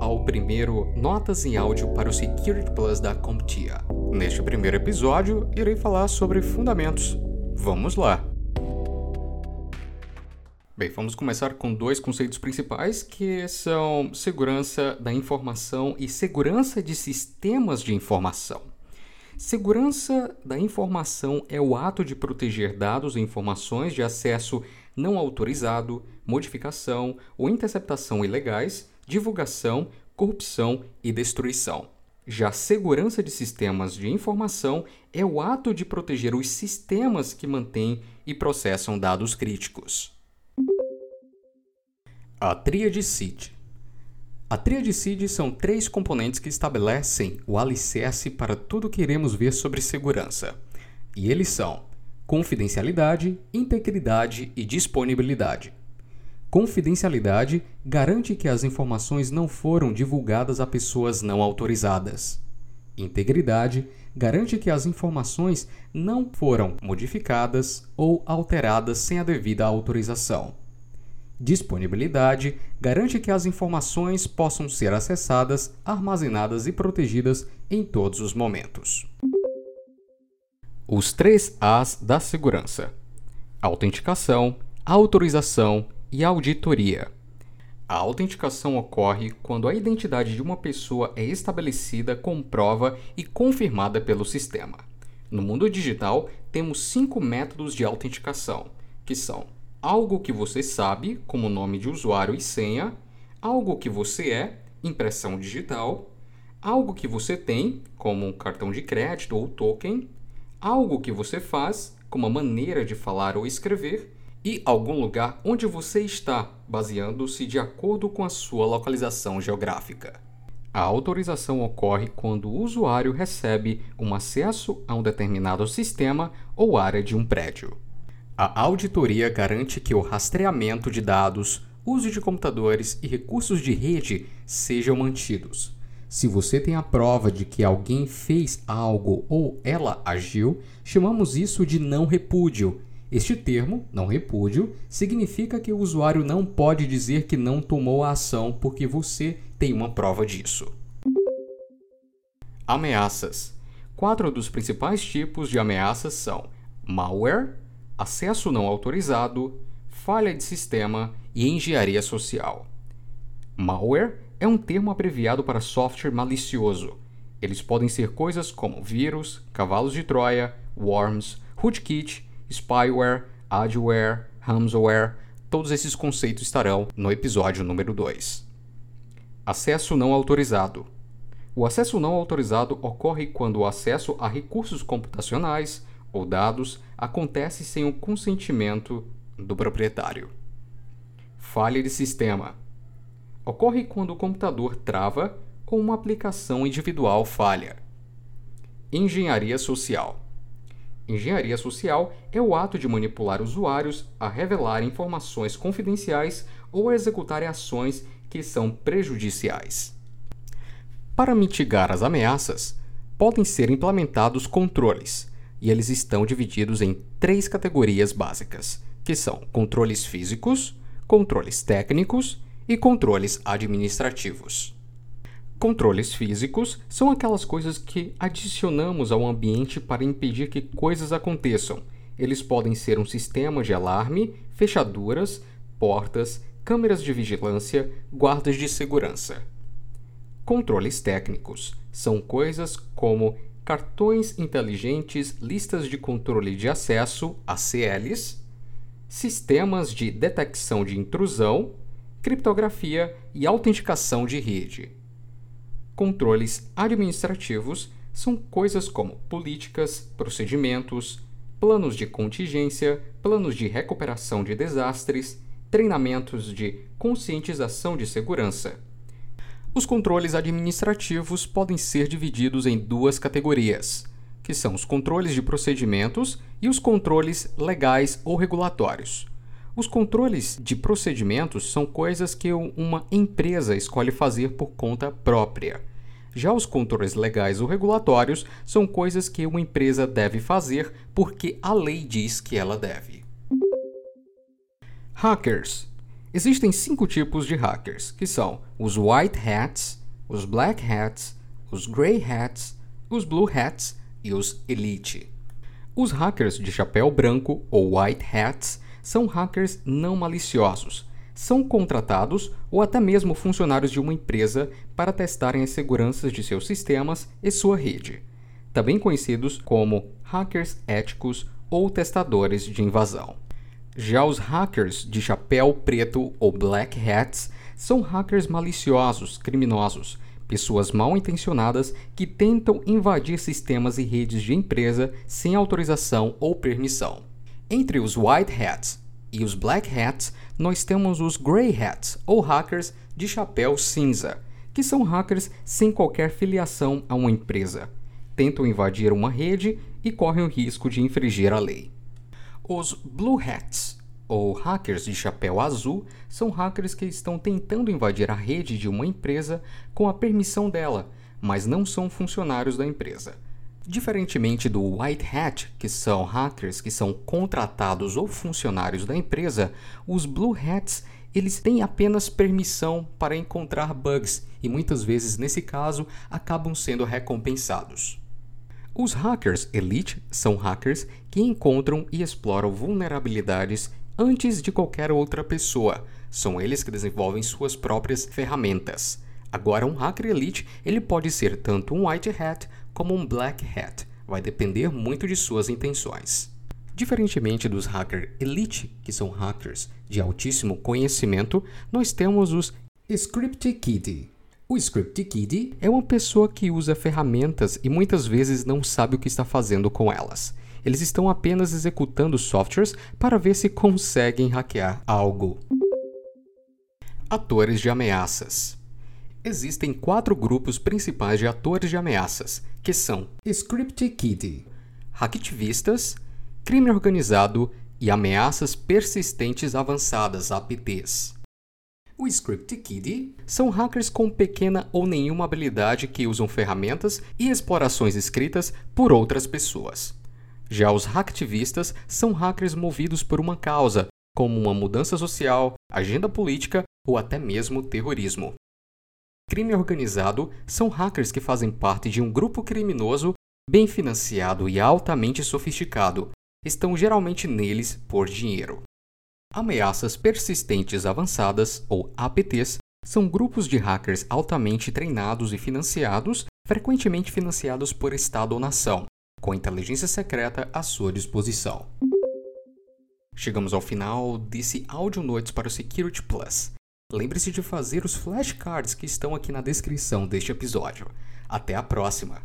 ao primeiro Notas em Áudio para o Security Plus da CompTIA. Neste primeiro episódio, irei falar sobre fundamentos. Vamos lá! Bem, vamos começar com dois conceitos principais que são segurança da informação e segurança de sistemas de informação. Segurança da informação é o ato de proteger dados e informações de acesso não autorizado, modificação ou interceptação ilegais, divulgação, corrupção e destruição. Já segurança de sistemas de informação é o ato de proteger os sistemas que mantêm e processam dados críticos. A tríade CID a tríade CID são três componentes que estabelecem o alicerce para tudo que iremos ver sobre segurança. E eles são confidencialidade, integridade e disponibilidade. Confidencialidade garante que as informações não foram divulgadas a pessoas não autorizadas. Integridade garante que as informações não foram modificadas ou alteradas sem a devida autorização. Disponibilidade garante que as informações possam ser acessadas, armazenadas e protegidas em todos os momentos. Os três As da segurança: autenticação, autorização e auditoria. A autenticação ocorre quando a identidade de uma pessoa é estabelecida, comprova e confirmada pelo sistema. No mundo digital, temos cinco métodos de autenticação, que são algo que você sabe, como nome de usuário e senha, algo que você é, impressão digital, algo que você tem, como um cartão de crédito ou token, algo que você faz, como a maneira de falar ou escrever, e algum lugar onde você está, baseando-se de acordo com a sua localização geográfica. A autorização ocorre quando o usuário recebe um acesso a um determinado sistema ou área de um prédio. A auditoria garante que o rastreamento de dados, uso de computadores e recursos de rede sejam mantidos. Se você tem a prova de que alguém fez algo ou ela agiu, chamamos isso de não repúdio. Este termo, não repúdio, significa que o usuário não pode dizer que não tomou a ação porque você tem uma prova disso. Ameaças. Quatro dos principais tipos de ameaças são malware, acesso não autorizado, falha de sistema e engenharia social. Malware é um termo abreviado para software malicioso. Eles podem ser coisas como vírus, cavalos de Troia, worms, rootkit, spyware, adware, ransomware. Todos esses conceitos estarão no episódio número 2. Acesso não autorizado. O acesso não autorizado ocorre quando o acesso a recursos computacionais, ou dados acontece sem o consentimento do proprietário. Falha de sistema ocorre quando o computador trava ou uma aplicação individual falha. Engenharia social. Engenharia social é o ato de manipular usuários a revelar informações confidenciais ou a executar ações que são prejudiciais. Para mitigar as ameaças, podem ser implementados controles e eles estão divididos em três categorias básicas, que são controles físicos, controles técnicos e controles administrativos. Controles físicos são aquelas coisas que adicionamos ao ambiente para impedir que coisas aconteçam. Eles podem ser um sistema de alarme, fechaduras, portas, câmeras de vigilância, guardas de segurança. Controles técnicos são coisas como cartões inteligentes, listas de controle de acesso, ACLs, sistemas de detecção de intrusão, criptografia e autenticação de rede. Controles administrativos são coisas como políticas, procedimentos, planos de contingência, planos de recuperação de desastres, treinamentos de conscientização de segurança os controles administrativos podem ser divididos em duas categorias, que são os controles de procedimentos e os controles legais ou regulatórios. Os controles de procedimentos são coisas que uma empresa escolhe fazer por conta própria. Já os controles legais ou regulatórios são coisas que uma empresa deve fazer porque a lei diz que ela deve. Hackers Existem cinco tipos de hackers, que são os White Hats, os Black Hats, os Grey Hats, os Blue Hats e os Elite. Os hackers de chapéu branco ou White Hats são hackers não maliciosos. São contratados ou até mesmo funcionários de uma empresa para testarem as seguranças de seus sistemas e sua rede, também conhecidos como hackers éticos ou testadores de invasão. Já os hackers de chapéu preto ou black hats são hackers maliciosos, criminosos, pessoas mal intencionadas que tentam invadir sistemas e redes de empresa sem autorização ou permissão. Entre os white hats e os black hats, nós temos os grey hats ou hackers de chapéu cinza, que são hackers sem qualquer filiação a uma empresa. Tentam invadir uma rede e correm o risco de infringir a lei. Os Blue Hats, ou hackers de chapéu azul, são hackers que estão tentando invadir a rede de uma empresa com a permissão dela, mas não são funcionários da empresa. Diferentemente do White Hat, que são hackers que são contratados ou funcionários da empresa, os Blue Hats eles têm apenas permissão para encontrar bugs e muitas vezes, nesse caso, acabam sendo recompensados. Os hackers elite são hackers que encontram e exploram vulnerabilidades antes de qualquer outra pessoa. São eles que desenvolvem suas próprias ferramentas. Agora, um hacker elite ele pode ser tanto um white hat como um black hat. Vai depender muito de suas intenções. Diferentemente dos hackers elite, que são hackers de altíssimo conhecimento, nós temos os script kiddie, o Script Kiddie é uma pessoa que usa ferramentas e muitas vezes não sabe o que está fazendo com elas. Eles estão apenas executando softwares para ver se conseguem hackear algo. Atores de ameaças. Existem quatro grupos principais de atores de ameaças, que são Script Kiddie, hacktivistas, crime organizado e ameaças persistentes avançadas, APTs. O Script Kiddie são hackers com pequena ou nenhuma habilidade que usam ferramentas e explorações escritas por outras pessoas. Já os hacktivistas são hackers movidos por uma causa, como uma mudança social, agenda política ou até mesmo terrorismo. Crime organizado são hackers que fazem parte de um grupo criminoso bem financiado e altamente sofisticado. Estão geralmente neles por dinheiro. Ameaças persistentes avançadas, ou APTs, são grupos de hackers altamente treinados e financiados, frequentemente financiados por Estado ou nação, com inteligência secreta à sua disposição. Chegamos ao final desse áudio noites para o Security Plus. Lembre-se de fazer os flashcards que estão aqui na descrição deste episódio. Até a próxima!